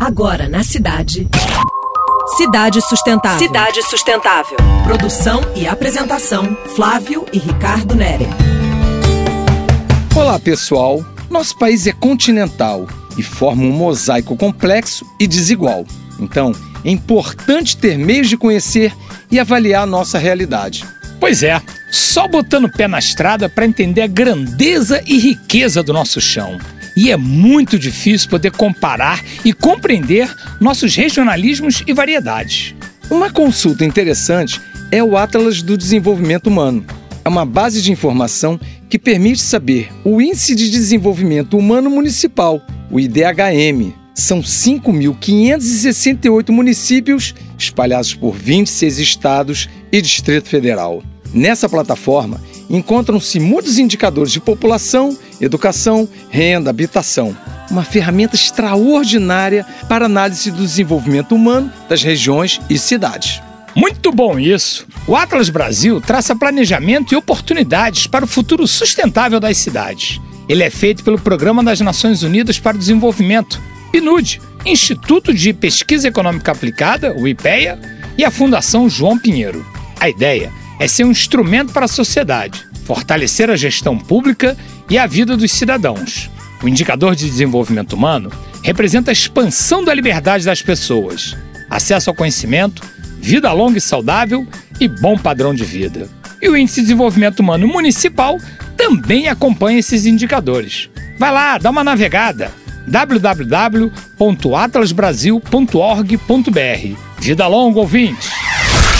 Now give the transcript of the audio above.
Agora na cidade. Cidade Sustentável. Cidade Sustentável. Produção e apresentação: Flávio e Ricardo Nere. Olá, pessoal. Nosso país é continental e forma um mosaico complexo e desigual. Então, é importante ter meios de conhecer e avaliar a nossa realidade. Pois é, só botando o pé na estrada para entender a grandeza e riqueza do nosso chão. E é muito difícil poder comparar e compreender nossos regionalismos e variedades. Uma consulta interessante é o Atlas do Desenvolvimento Humano. É uma base de informação que permite saber o Índice de Desenvolvimento Humano Municipal, o IDHM. São 5.568 municípios espalhados por 26 estados e Distrito Federal. Nessa plataforma encontram-se muitos indicadores de população, educação, renda, habitação. Uma ferramenta extraordinária para análise do desenvolvimento humano das regiões e cidades. Muito bom isso! O Atlas Brasil traça planejamento e oportunidades para o futuro sustentável das cidades. Ele é feito pelo Programa das Nações Unidas para o Desenvolvimento, PNUD, Instituto de Pesquisa Econômica Aplicada, o IPEA, e a Fundação João Pinheiro. A ideia é ser um instrumento para a sociedade, fortalecer a gestão pública e a vida dos cidadãos. O indicador de desenvolvimento humano representa a expansão da liberdade das pessoas, acesso ao conhecimento, vida longa e saudável e bom padrão de vida. E o Índice de Desenvolvimento Humano Municipal também acompanha esses indicadores. Vai lá, dá uma navegada www.atlasbrasil.org.br. Vida longa, ouvinte!